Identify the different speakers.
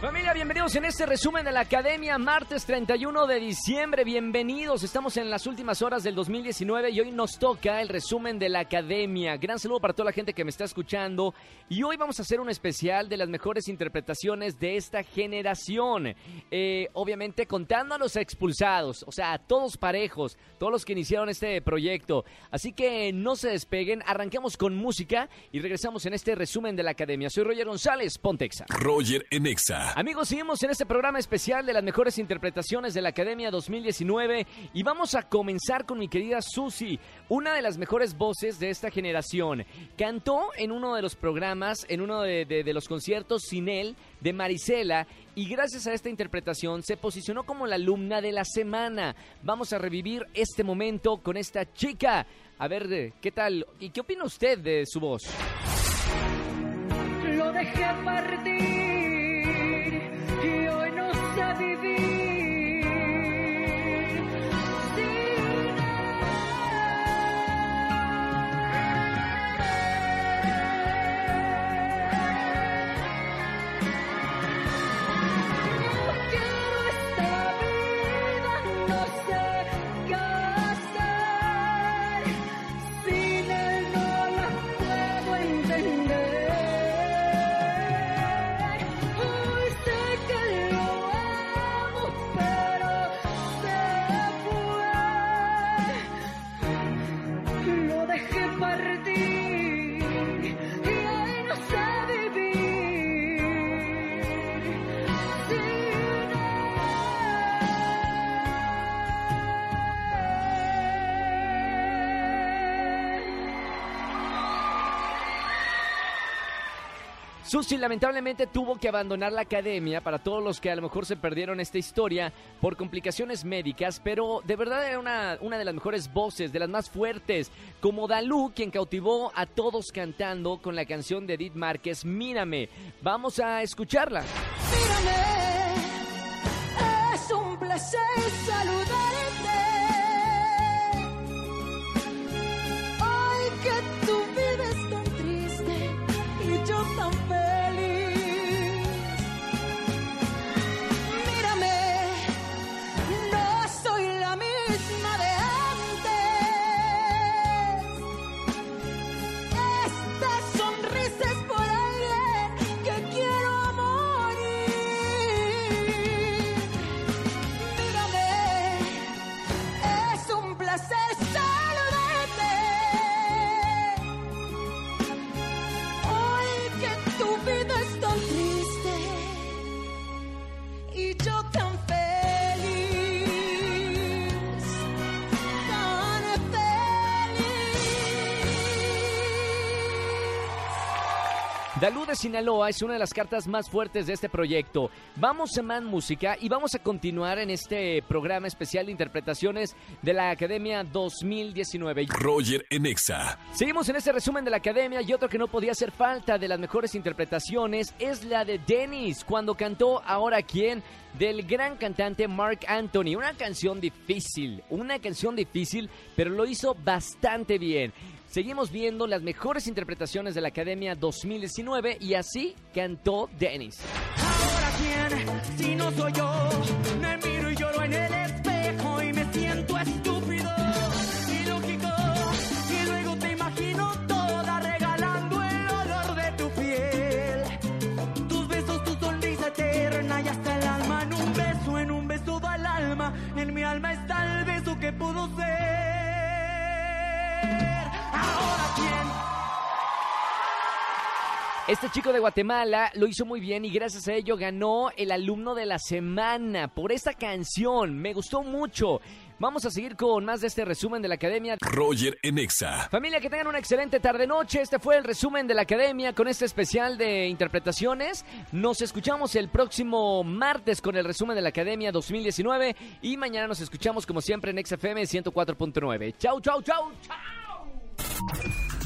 Speaker 1: Familia, bienvenidos en este resumen de la Academia, martes 31 de diciembre. Bienvenidos, estamos en las últimas horas del 2019 y hoy nos toca el resumen de la Academia. Gran saludo para toda la gente que me está escuchando. Y hoy vamos a hacer un especial de las mejores interpretaciones de esta generación. Eh, obviamente contando a los expulsados, o sea, a todos parejos, todos los que iniciaron este proyecto. Así que no se despeguen, arranquemos con música y regresamos en este resumen de la Academia. Soy Roger González, Pontexa.
Speaker 2: Roger en Exa.
Speaker 1: Amigos, seguimos en este programa especial de las mejores interpretaciones de la Academia 2019 y vamos a comenzar con mi querida Susi, una de las mejores voces de esta generación. Cantó en uno de los programas, en uno de, de- de los conciertos sin él, de Marisela, y gracias a esta interpretación se posicionó como la alumna de la semana. Vamos a revivir este momento con esta chica. A ver, eh, ¿qué tal? ¿Y qué opina usted de su voz?
Speaker 3: Lo dejé partir
Speaker 1: Susi lamentablemente tuvo que abandonar la academia para todos los que a lo mejor se perdieron esta historia por complicaciones médicas, pero de verdad era una, una de las mejores voces, de las más fuertes, como Dalú, quien cautivó a todos cantando con la canción de Edith Márquez, Mírame. Vamos a escucharla.
Speaker 3: Mírame, es un placer saludarte. Yo
Speaker 1: Dalú de Sinaloa es una de las cartas más fuertes de este proyecto. Vamos a más música y vamos a continuar en este programa especial de interpretaciones de la Academia 2019.
Speaker 2: Roger en Exa.
Speaker 1: Seguimos en este resumen de la academia y otro que no podía hacer falta de las mejores interpretaciones es la de Dennis cuando cantó Ahora quién del gran cantante Mark Anthony. Una canción difícil, una canción difícil, pero lo hizo bastante bien. Seguimos viendo las mejores interpretaciones de la Academia 2019 y así cantó Dennis.
Speaker 4: Ahora quién, si no soy yo, me miro y lloro en
Speaker 1: Este chico de Guatemala lo hizo muy bien y gracias a ello ganó el alumno de la semana por esta canción. Me gustó mucho. Vamos a seguir con más de este resumen de la Academia.
Speaker 2: Roger en Exa.
Speaker 1: Familia, que tengan una excelente tarde-noche. Este fue el resumen de la Academia con este especial de interpretaciones. Nos escuchamos el próximo martes con el resumen de la Academia 2019 y mañana nos escuchamos como siempre en XFM 104.9. Chau, chau, chau, chau.